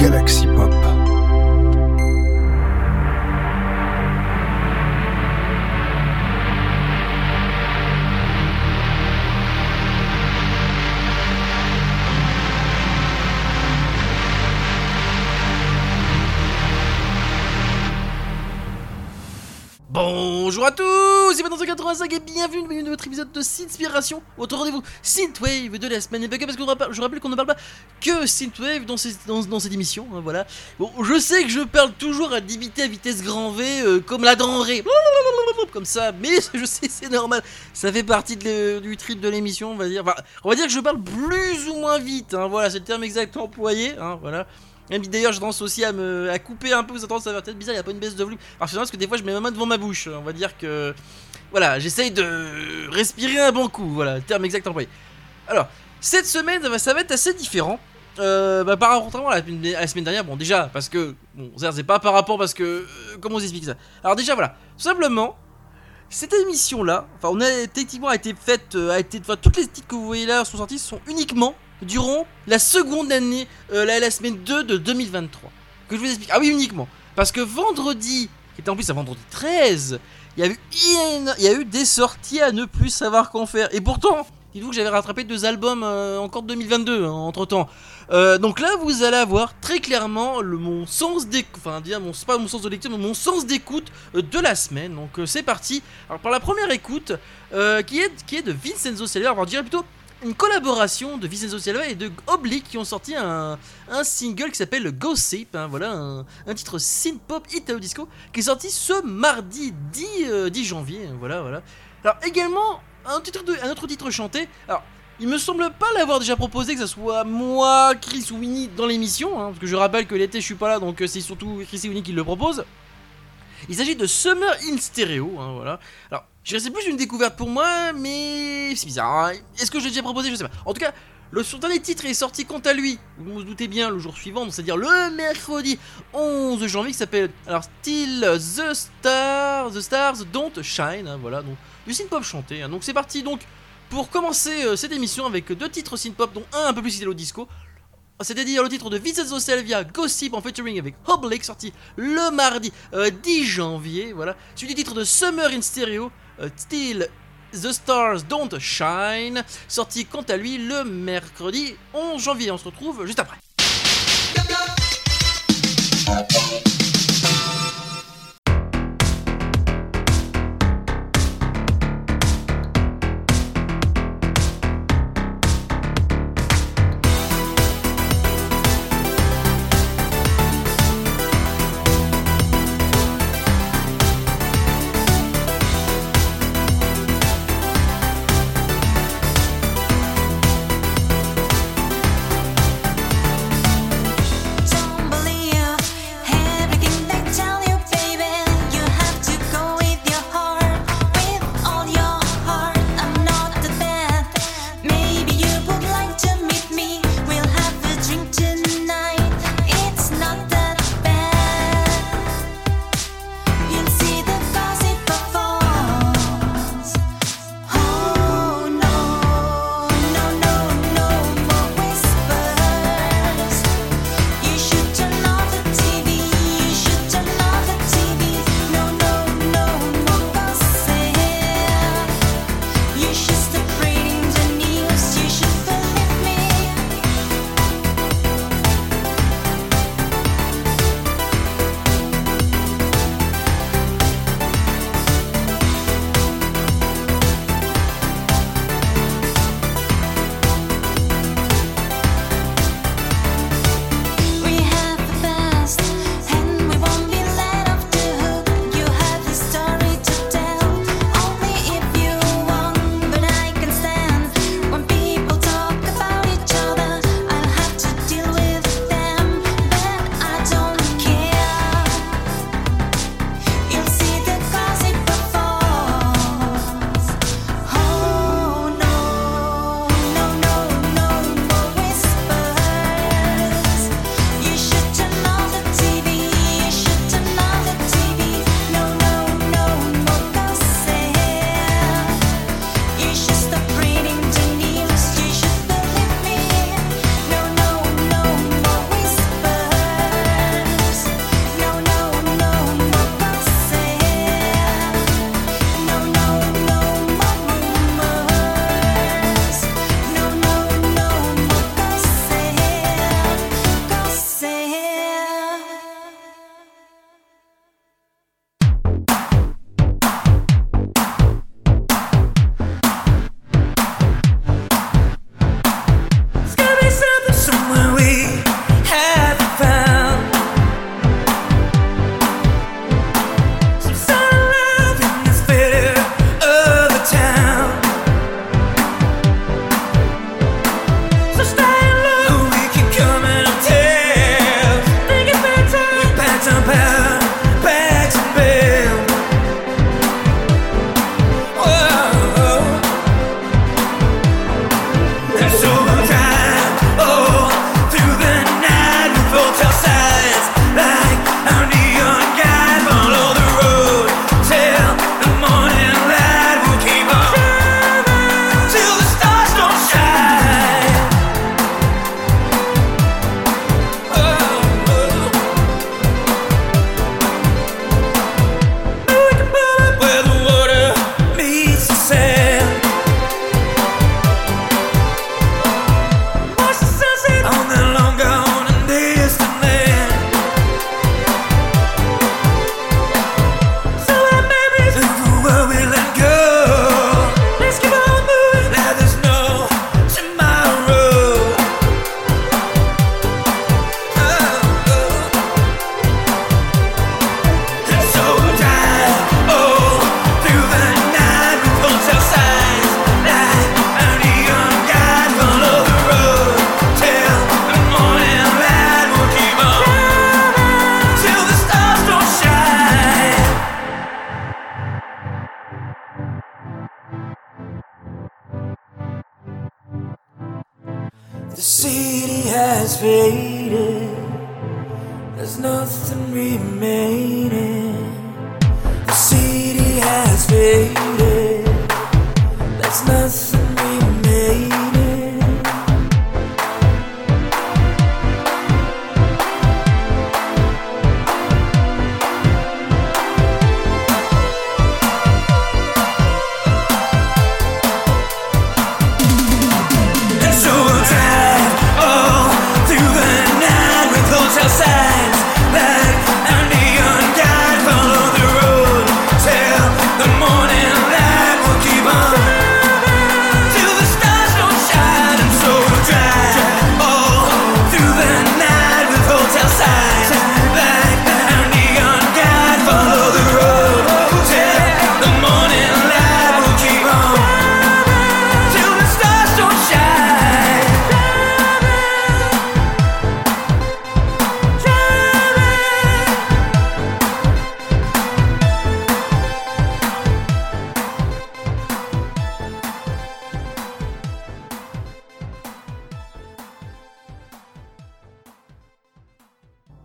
Galaxy 85 et bienvenue dans un autre épisode de Synthspiration, votre rendez-vous Synthwave de la semaine. Et parce que je rappelle- je qu'on ne parle pas que Synthwave dans, ces- dans, dans cette émission, hein, voilà. Bon, je sais que je parle toujours à limiter à vitesse grand V, euh, comme la denrée, comme ça, mais je sais, c'est normal, ça fait partie du trip de l'émission, on va dire. On va dire que je parle plus ou moins vite, hein, voilà, c'est le terme exact employé, hein, voilà. D'ailleurs, j'ai tendance aussi à me à couper un peu, vous avez tendance à faire peut-être bizarre, il n'y a pas une baisse de volume. Alors, c'est parce que des fois, je mets ma main devant ma bouche. On va dire que. Voilà, j'essaye de respirer un bon coup. Voilà, terme exact employé. Alors, cette semaine, bah, ça va être assez différent. Euh, bah, par rapport à la, à semaine dernière, bon, déjà, parce que. Bon, c'est pas par rapport parce que. euh, comment on s'explique ça? Alors, déjà, voilà. Simplement, cette émission-là, enfin, on a techniquement été faite. euh, A été, enfin, toutes les titres que vous voyez là sont sortis sont uniquement durant la seconde année, la, la semaine 2 de 2023. Que je vous explique. Ah oui, uniquement. Parce que vendredi, qui était en plus un vendredi 13, il y a eu, des sorties à ne plus savoir qu'en faire. Et pourtant, dites-vous que j'avais rattrapé deux albums euh, encore de 2022 entre temps. donc là, vous allez avoir très clairement le, mon sens d'écoute, enfin, pas mon sens de lecture, mais mon sens d'écoute euh, de la semaine. Donc euh, c'est parti. Alors par la première écoute, qui, est, qui est de Vincenzo Silva, on va dire plutôt une collaboration de Vincenzo Silva et de Oblique qui ont sorti un, un single qui s'appelle Gossip, hein, voilà, un, titre synth-pop italo disco qui est sorti ce mardi 10, euh, 10 janvier, hein, voilà, voilà. Alors également, un, titre un autre titre chanté, alors il me semble pas l'avoir déjà proposé, que ce soit moi, Chris ou Winnie dans l'émission, hein, parce que je rappelle que l'été je suis pas là, donc euh, c'est surtout Chris et Winnie qui le proposent. Il s'agit de Summer in Stereo, hein, voilà. Je c'est plus une découverte pour moi, mais c'est bizarre. hein. Est-ce que je l'ai déjà proposé Je sais pas. En tout cas, le son dernier titre est sorti quant à lui, vous vous doutez bien, le jour suivant, c'est-à-dire le mercredi 11 janvier, qui s'appelle alors Still The Stars, The Stars Don't Shine, hein, voilà, donc du synth-pop chanté. hein. Donc c'est parti donc pour commencer euh, cette émission avec deux titres synth-pop, dont un un peu plus italo disco. C'est-à-dire le titre de Vincenzo Salvia, Gossip en featuring avec Oblique, sorti le mardi euh, 10 janvier, voilà. Suivi du titre de Summer in Stereo, euh, Still The Stars Don't Shine, sorti quant à lui le mercredi 11 janvier. On se retrouve juste après.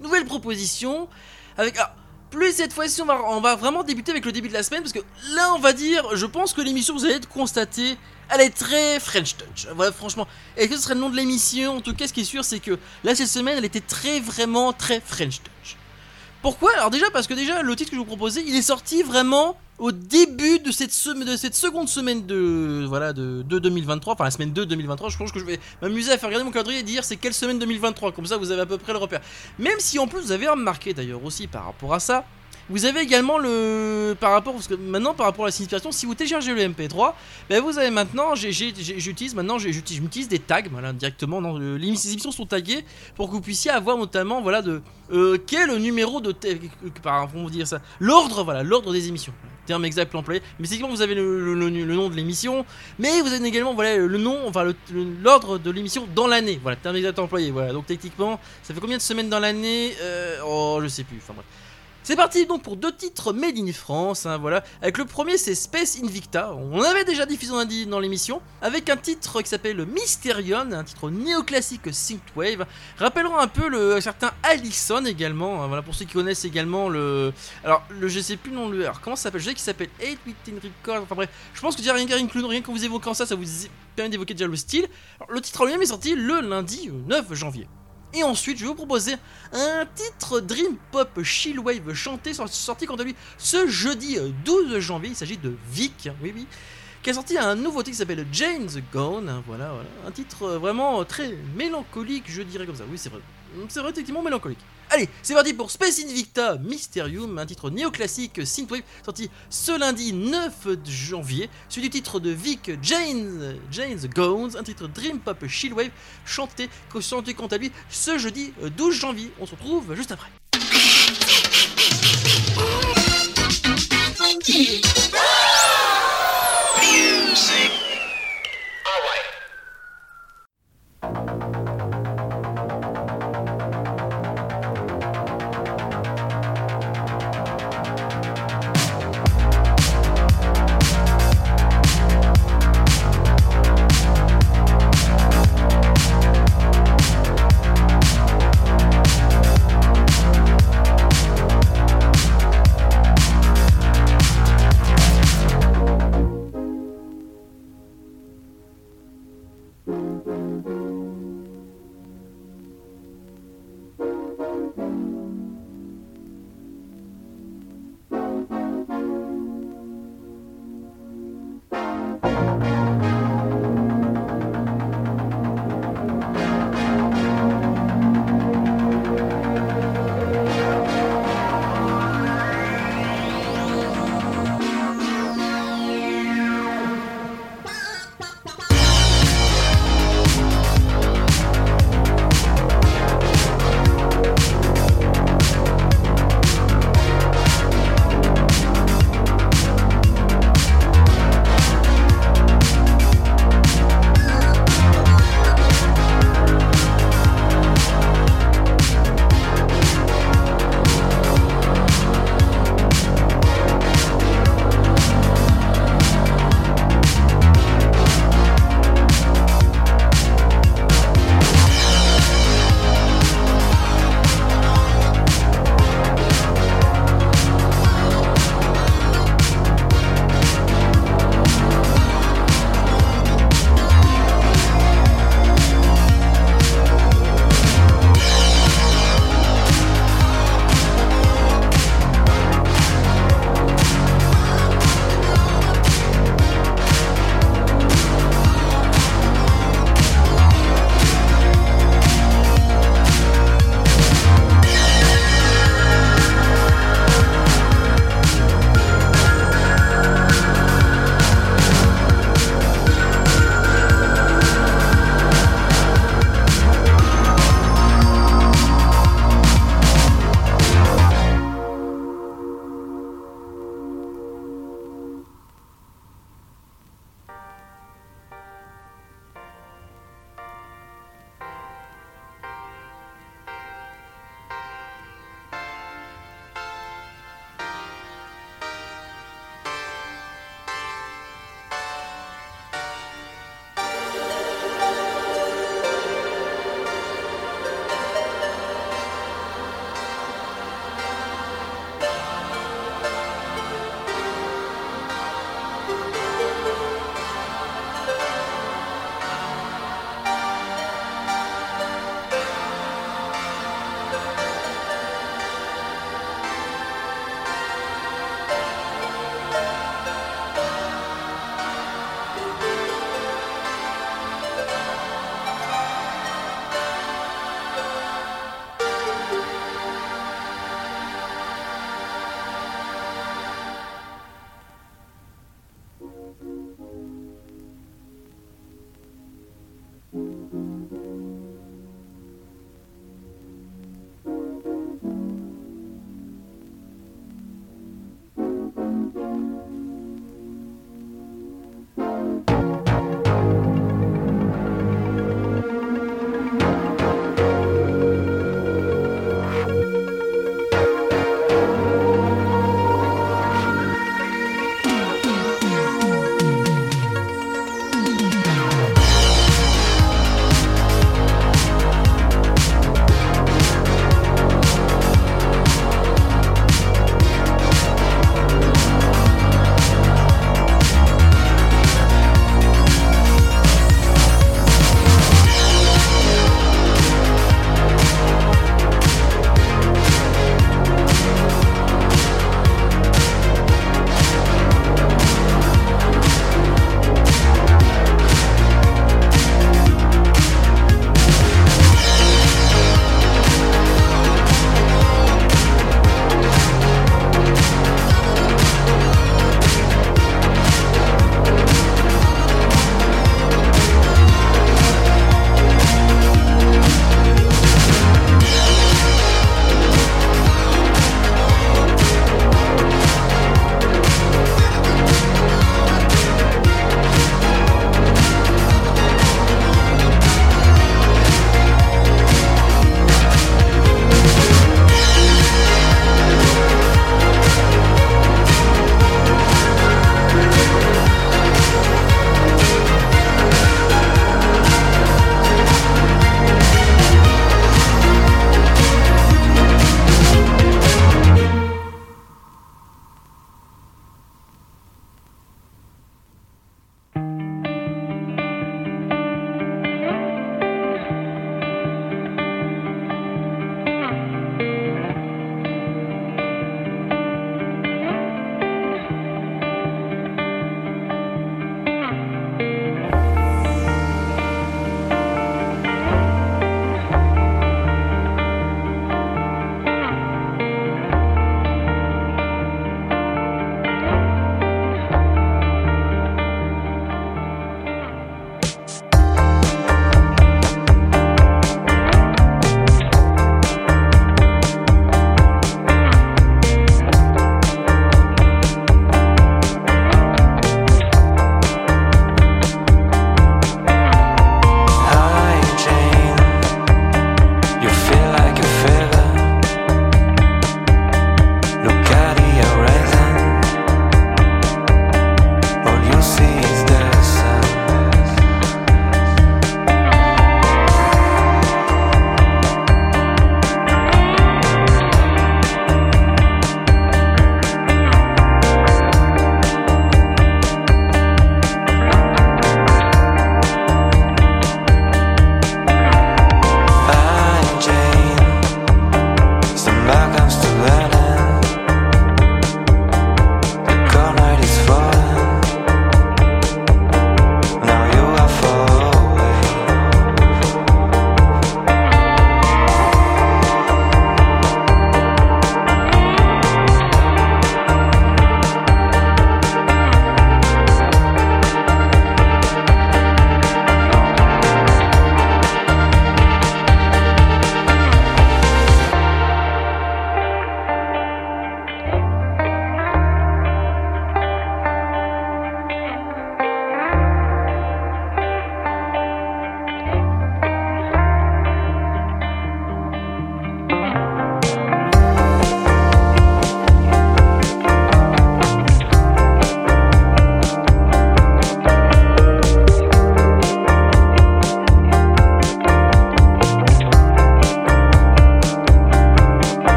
Nouvelle proposition avec. ah, plus cette fois-ci, on va, vraiment débuter avec le début de la semaine parce que là, on va dire, je pense que l'émission, vous allez être constaté, elle est très French Touch. Voilà, franchement. Est-ce que ce serait le nom de l'émission? En tout cas, ce qui est sûr, c'est que là, cette semaine, elle était très, vraiment très French Touch. Pourquoi? Alors, déjà, parce que déjà, le titre que je vous proposais, il est sorti vraiment au début de cette, seconde semaine de, voilà, de, de 2023, enfin la semaine 2 2023. Je pense que je vais m'amuser à faire regarder mon calendrier et dire c'est quelle semaine 2023. Comme ça, vous avez à peu près le repère. Même si en plus vous avez remarqué d'ailleurs aussi par rapport à ça, vous avez également le par rapport parce que maintenant par rapport à la signification, si vous téléchargez le MP3, ben vous avez maintenant j'utilise maintenant j'utilise des tags voilà directement dans le- les émissions sont taguées pour que vous puissiez avoir notamment voilà de euh, quel numéro de ta- par comment dire ça l'ordre voilà l'ordre des émissions terme exact employé mais c'est vous avez le, nom de l'émission mais vous avez également voilà le nom enfin l'ordre de l'émission dans l'année. Voilà terme exact employé voilà donc techniquement ça fait combien de semaines dans l'année? Euh, oh je sais plus enfin bref c'est parti donc pour deux titres made in France, hein, voilà. Avec le premier c'est Space Invicta, on avait déjà diffusé dit, dans l'émission, avec un titre qui s'appelle Mysterion, un titre néoclassique synthwave, rappeleront un peu le certain Allison également, hein, voilà pour ceux qui connaissent également le, alors le je sais plus nom le, alors comment ça s'appelle, je sais qu'il s'appelle 8 Witten Records, enfin bref, je pense que déjà rien, rien, que le- rien qu'en vous évoquant ça, ça vous permet d'évoquer déjà le style. Le titre en lui-même est sorti le lundi euh, 9 janvier. Et ensuite, je vais vous proposer un titre Dream Pop Chillwave chanté, sor- sorti à lui ce jeudi euh, 12 janvier. Il s'agit de Vic, oui, oui, qui a sorti un nouveau titre qui s'appelle Jane the Gone. Voilà, voilà. Un titre euh, vraiment euh, très mélancolique, je dirais comme ça. Oui, c'est vrai. C'est vrai, effectivement mélancolique. Allez, c'est parti pour Space Invicta Mysterium, un titre néoclassique synthwave sorti ce lundi 9 janvier, suivi du titre de Vic Jane, Jane's Gones, un titre Dream Pop Chillwave chanté, chanté quant à lui ce jeudi euh, 12 janvier. On se retrouve juste après. Norway.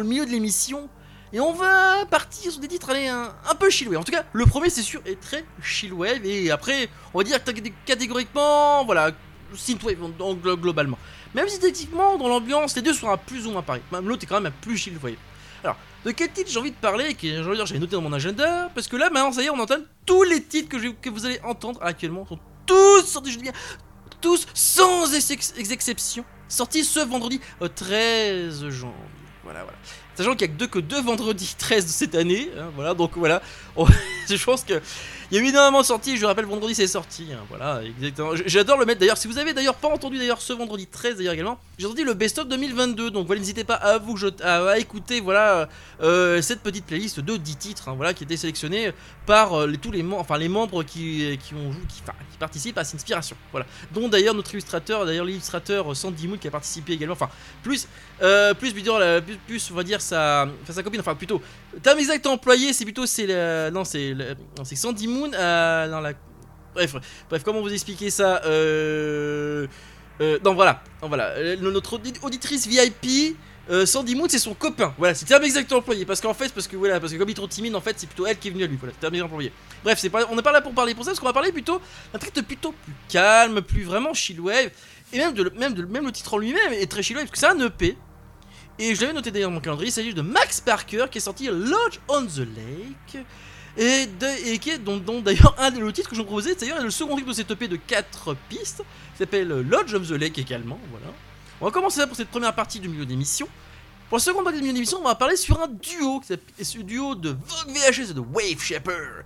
Le milieu de l'émission. Et on va partir sur des titres allez, un, un peu chillwave. En tout cas, le premier c'est sûr est très chillwave. Et après, on va dire catégoriquement, voilà, synthwave globalement. Même si techniquement, dans l'ambiance, les deux sont à plus ou moins pareil. Même l'autre est quand même à plus chillwave. Alors, de quel titre j'ai envie de parler que j'ai noté dans mon agenda Parce que là, maintenant, ça y est, on entend tous les titres que, vous allez entendre actuellement sont tous sortis, je dis bien, tous sans exception, sortis ce vendredi 13 janvier. Voilà, voilà. Sachant qu'il n'y a que deux, que deux vendredis 13 de cette année, hein, voilà, donc voilà, je pense que il y a eu énormément de sorties, je rappelle, vendredi c'est sorti. Hein, voilà, exactement. J'adore le mettre d'ailleurs. Si vous avez d'ailleurs pas entendu d'ailleurs ce vendredi 13 d'ailleurs également, j'ai sorti le best-of 2022. Donc voilà, n'hésitez pas à vous à, écouter voilà euh, cette petite playlist de 10 titres, hein, voilà, qui était sélectionnée par euh, tous les enfin les membres qui, qui ont qui, qui participent à cette inspiration. Voilà, dont d'ailleurs notre illustrateur, d'ailleurs l'illustrateur Sandy Moon qui a participé également. Enfin plus euh, plus, plus, plus, on va dire sa, sa copine, enfin plutôt terme exact employé, c'est plutôt c'est non c'est c'est Sandy Moon euh. Bref, comment vous expliquer ça euh, euh, Non, voilà, voilà. Euh, notre auditrice VIP. Sandy Moon c'est son copain, voilà, c'est terme exactement employé, parce qu'en fait, parce que voilà, parce que comme il est trop timide, en fait, c'est plutôt elle qui est venue à lui, voilà, c'est terme employé. Bref, on n'est pas là pour parler pour ça, parce qu'on va parler plutôt d'un titre plutôt plus calme, plus vraiment chillwave, et même le titre en lui-même est très chillwave, parce que c'est un EP, et je l'avais noté d'ailleurs dans mon calendrier, il s'agit de Max Parker qui est sorti Lodge on the Lake, et, qui est dont, d'ailleurs un des titres que je vous proposais, d'ailleurs le second titre de cette EP de 4 pistes, qui s'appelle Lodge of the Lake également, voilà. On va commencer ça pour cette première partie du milieu d'émission. Pour la seconde partie du milieu d'émission, on va parler sur un duo, ce duo de Vogue VHS et de Wave Shaper,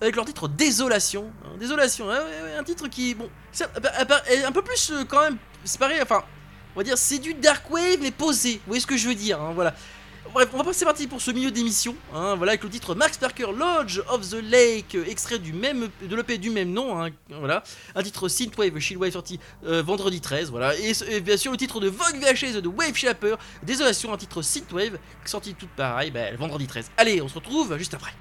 avec leur titre Désolation. Hein, Désolation, un titre qui, bon, est un peu plus euh, quand même, c'est pareil, enfin, on va dire c'est du dark wave mais posé. Vous voyez ce que je veux dire hein, Voilà. Bref, on va passer parti pour ce milieu d'émission. Hein, voilà, avec le titre Max Parker Lodge of the Lake, extrait du même, de l'EP du même nom. Hein, voilà, un titre Synthwave, Shieldwave sorti euh, vendredi 13. Voilà, et, bien sûr le titre de Vogue VHS de Wave Shaper. Désolation, un titre Synthwave sorti tout pareil, ben, vendredi 13. Allez, on se retrouve juste après.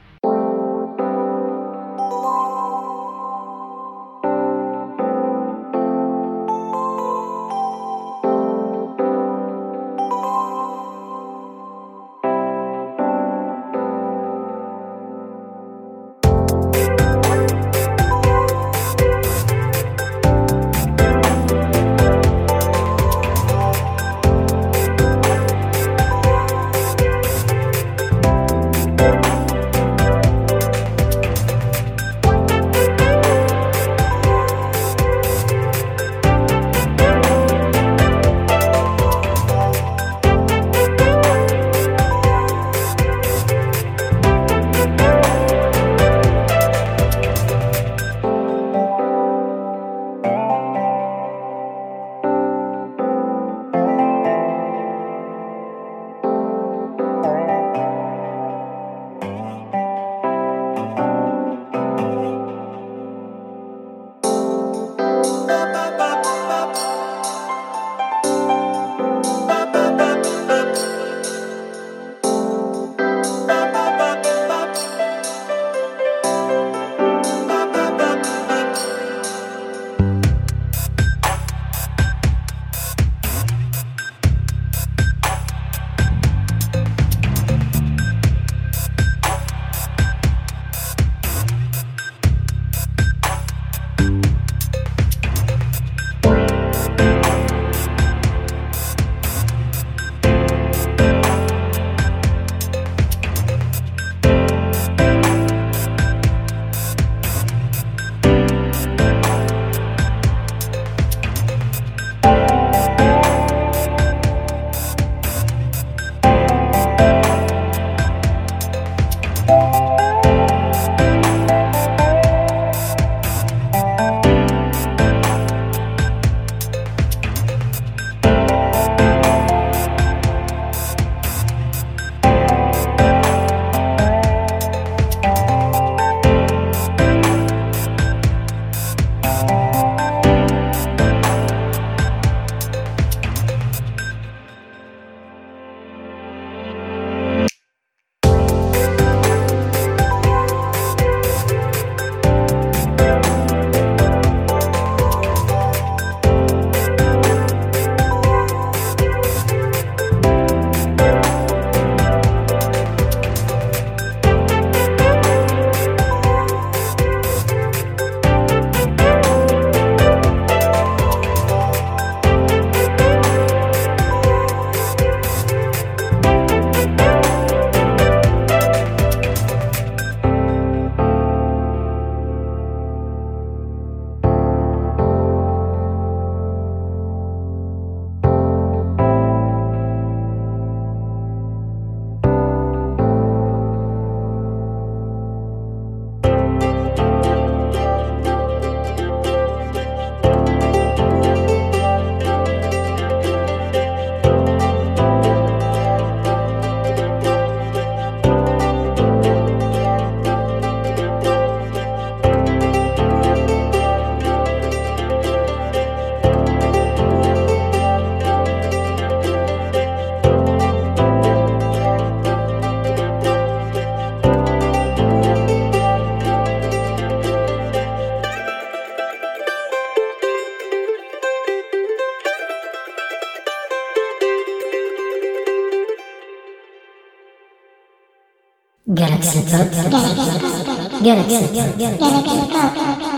干了干了干了干了干了干了干了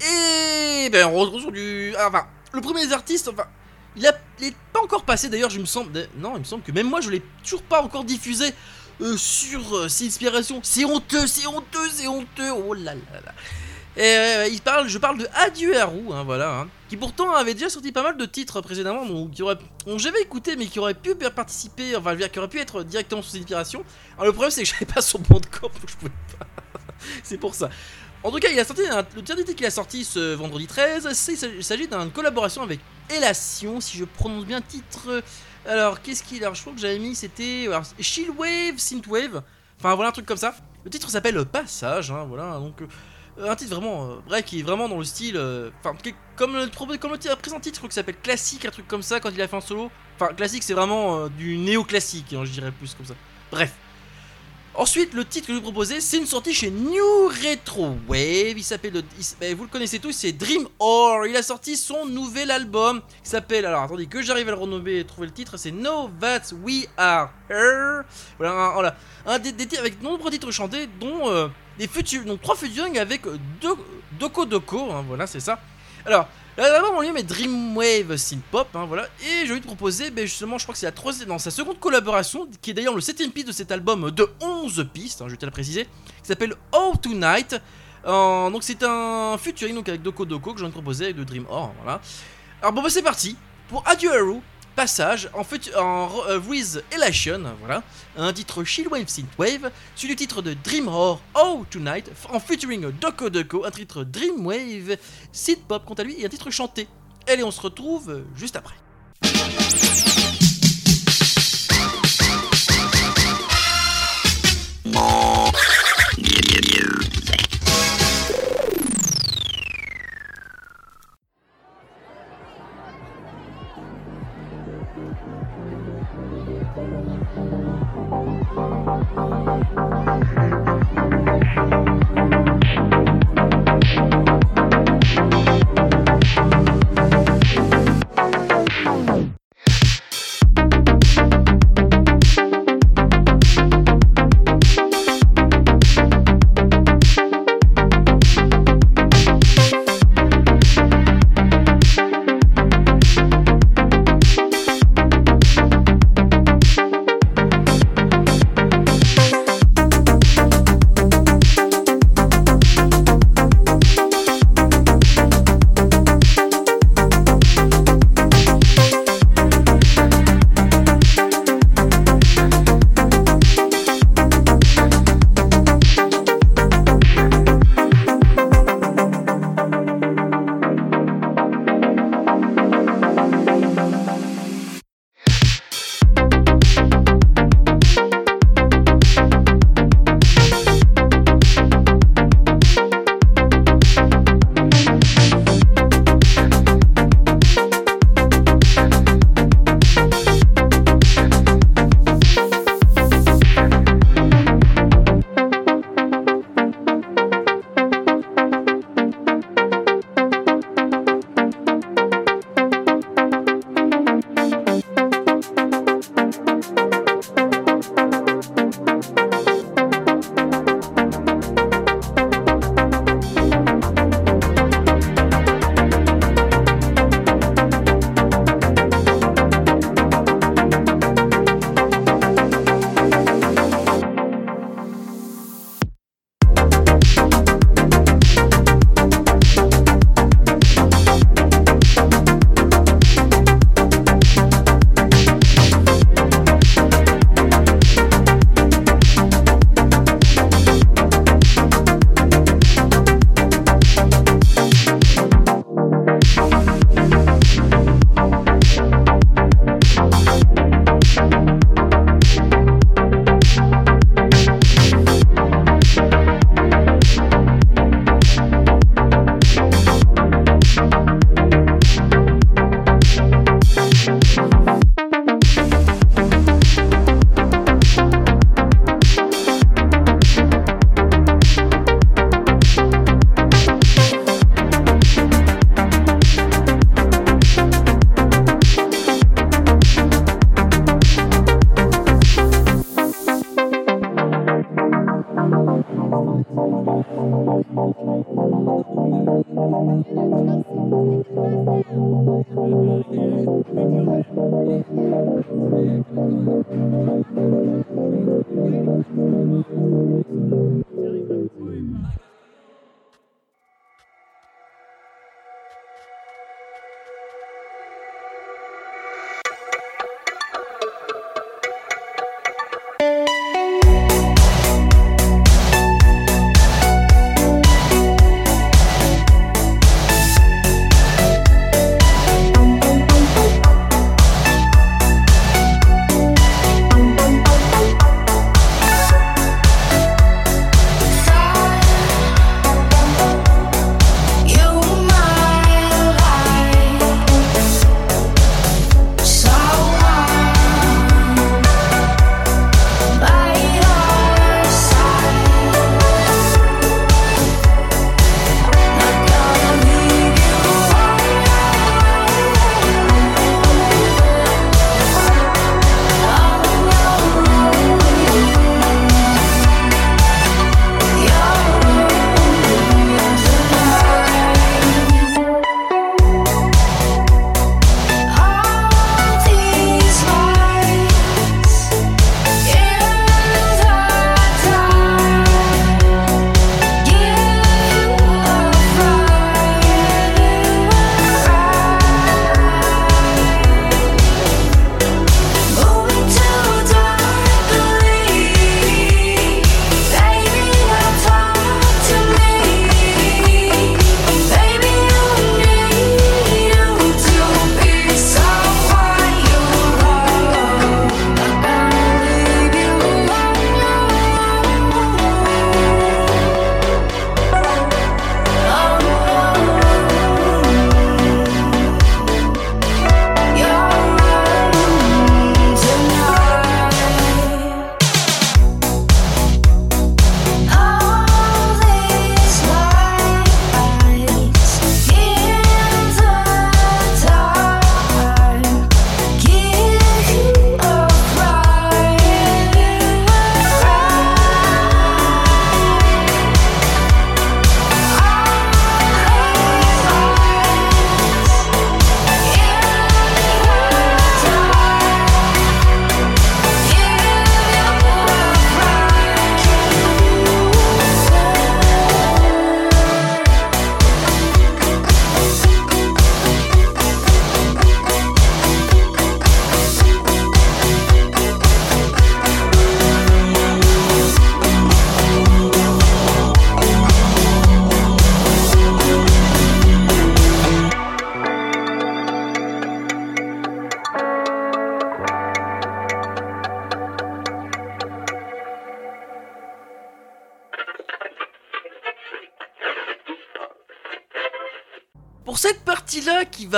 Et ben on retrouve sur du. ah, Enfin, le premier des artistes, enfin, il, a, il est pas encore passé d'ailleurs, je me semble. Non, il me semble que même moi je l'ai toujours pas encore diffusé euh, sur euh, C'est Inspiration. C'est honteux, c'est honteux, c'est honteux. Oh là là là. Et il parle, je parle de Adieu à Roux, hein, voilà, hein, qui pourtant avait déjà sorti pas mal de titres précédemment, donc dont j'avais écouté, mais qui aurait pu participer, enfin, qui aurait pu être directement sous inspiration. Alors le problème, c'est que j'avais pas son bon de corps, donc je pouvais pas. c'est pour ça. En tout cas, il a sorti un- le dernier titre qu'il a sorti ce vendredi 13. c'est- Il s'agit d'une collaboration avec Elation, si je prononce bien le titre. Alors, qu'est-ce qu'il a Je crois que j'avais mis, c'était alors, Chillwave, Synthwave. Enfin, voilà un truc comme ça. Le titre s'appelle Passage, hein, voilà, donc euh, un titre vraiment, euh, bref, qui est vraiment dans le style, euh, enfin, comme le, comme le présent titre, je crois que ça s'appelle classique, un truc comme ça, quand il a fait un solo. Enfin, classique, c'est vraiment euh, du néo-classique, hein, je dirais plus comme ça. Bref. Ensuite, le titre que je vous proposer, c'est une sortie chez New Retro Wave. Il s'appelle, ben, vous le connaissez tous, c'est Dream Or. Il a sorti son nouvel album qui s'appelle, alors attendez que j'arrive à le renommer et trouver le titre, c'est No That We Are Here. Voilà, un, voilà, des, titres avec de nombreux titres chantés, dont euh, featu- donc trois featuring avec euh, Do- Doko Doko. hein, voilà, c'est ça. Alors, l'album en lui-même est Dreamwave Synth Pop, hein, voilà. Et j'ai envie de proposer, ben, justement, je crois que c'est la troisième, dans sa seconde collaboration, qui est d'ailleurs le septième piste de cet album de 11 pistes, hein, je tiens à le préciser, qui s'appelle Oh Tonight. Euh, donc c'est un featuring donc avec Doko Doko que je viens de proposer avec Dream Or, voilà. Alors bon bah c'est parti pour Adieu Haru, passage en, featu- en euh, Elation, voilà, un titre Chillwave Synthwave, suivi du titre de Dream Or Oh Tonight, en featuring Doko Doko, un titre Dreamwave Synth Pop quant à lui et un titre chanté. Allez on se retrouve euh, juste après.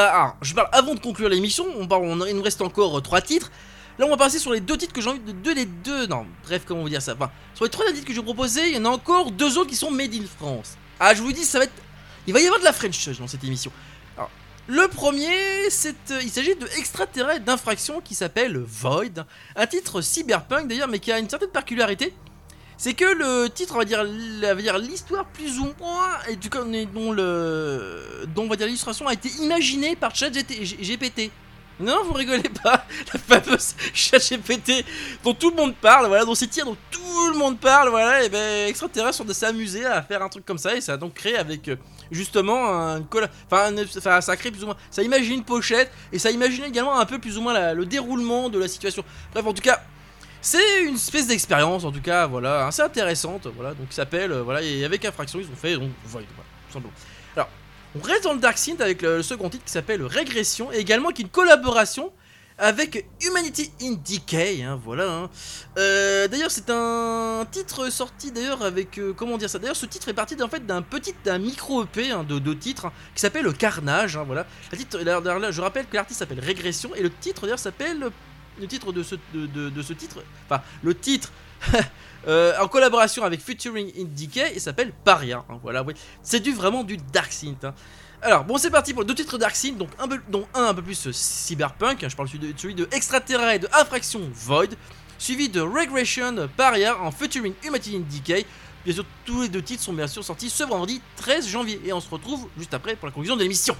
Va... Ah, je parle avant de conclure l'émission, on parle, on- il nous reste encore euh, trois titres. Là, on va passer sur les deux titres que j'ai envie de... Deux, les deux... Non, bref, comment vous dire ça? Enfin, sur les trois titres que je vais proposer, il y en a encore deux autres qui sont made in France. Ah, je vous dis, ça va être... Il va y avoir de la French dans cette émission. Alors, le premier, c'est... euh, il s'agit de extraterrestre d'infraction qui s'appelle Void. Un titre cyberpunk d'ailleurs, mais qui a une certaine particularité. C'est que le titre, on va dire, dire l'histoire plus ou moins, et du coup, dont le, dont on va dire l'illustration a été imaginée par ChatGPT. Non, vous rigolez pas, la fameuse ChatGPT dont tout le monde parle, voilà, dont c'est tiré, dont tout le monde parle, voilà, et ben extraterrestres sont s'amuser à faire un truc comme ça, et ça a donc créé avec euh, justement un colla- enfin, un- enfin, ça a créé plus ou moins, ça imagine une pochette, et ça imagine également un peu plus ou moins le déroulement de la situation. Bref, en tout cas, c'est une espèce d'expérience, en tout cas, voilà, assez intéressante, voilà, donc s'appelle, euh, voilà, et avec Infraction, ils ont fait, donc, voilà, tout simplement. Alors, on reste dans le Dark Synth avec le, second titre qui s'appelle Régression, et également qui une collaboration avec Humanity in Decay, hein, voilà. hein. Euh, d'ailleurs, c'est un titre sorti d'ailleurs avec, euh, comment dire ça, d'ailleurs, ce titre est parti en fait d'un petit, d'un micro EP hein, de deux titres qui s'appelle Carnage, voilà. Titre, je rappelle que l'artiste s'appelle Régression, et le titre d'ailleurs s'appelle le titre de ce, de, ce titre, enfin le titre euh, en collaboration avec Featuring in Decay, il s'appelle Paria. hein, voilà, oui. C'est du vraiment du Dark Synth. hein. Alors bon, c'est parti pour deux titres Dark Synth, donc un peu, dont un un peu plus euh, cyberpunk. hein, je parle de, celui de Extraterrestre de Infraction Void, suivi de Regression Paria en Featuring Humanity in Decay. Bien sûr, tous les deux titres sont bien sûr sortis ce vendredi 13 janvier, et on se retrouve juste après pour la conclusion de l'émission.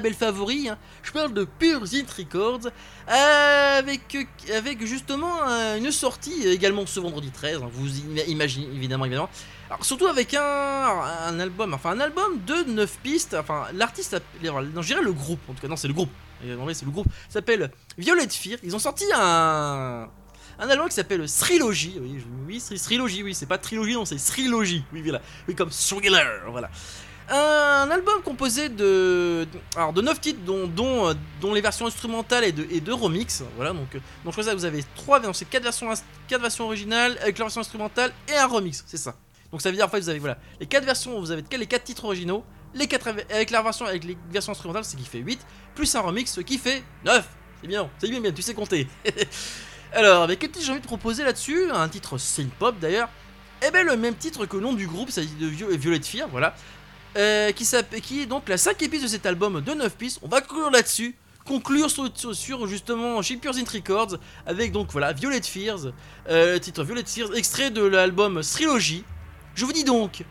Labels favoris. hein. Je parle de Pure Zint Records, avec, avec justement euh, une sortie également ce vendredi 13. hein, vous ima- imaginez évidemment, évidemment. Alors surtout avec un, un album, enfin un album de 9 pistes. Enfin l'artiste, non, je dirais le groupe. En tout cas, non, c'est le groupe. En c'est le groupe. S'appelle Violet Fear. Ils ont sorti un un album qui s'appelle Srilogy. Oui, oui, Srilogy, oui, c'est pas trilogie, non, c'est Srilogy. Oui, voilà. Oui, comme Thriller, voilà. Un album composé de, alors de 9 titres, dont, euh, dont les versions instrumentales et de, et de remix. Voilà, donc, euh, donc je ça, vous avez trois versions, c'est 4 versions, ins- quatre versions originales avec la version instrumentale et un remix, c'est ça. Donc ça veut dire en fait vous avez voilà les quatre versions, vous avez les quatre titres originaux, les quatre avec- avec la version avec les versions instrumentales, ce qui fait 8, plus un remix, ce qui fait 9. C'est bien, c'est bien, bien, tu sais compter. Alors, avec quel titre j'ai envie de proposer là-dessus? Un titre synth-pop d'ailleurs. Eh ben le même titre que le nom du groupe, c'est de Vio- Violet Fear, voilà. Euh, qui, est donc la cinquième piste de cet album de 9 pistes. On va conclure là-dessus. Conclure sur, sur, sur justement She Pure Records avec donc voilà Violet Fears, euh, titre Violet Fears, extrait de l'album Trilogy. Je vous dis donc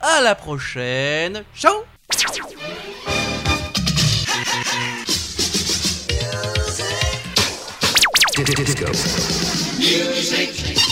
à la prochaine. Ciao! Music.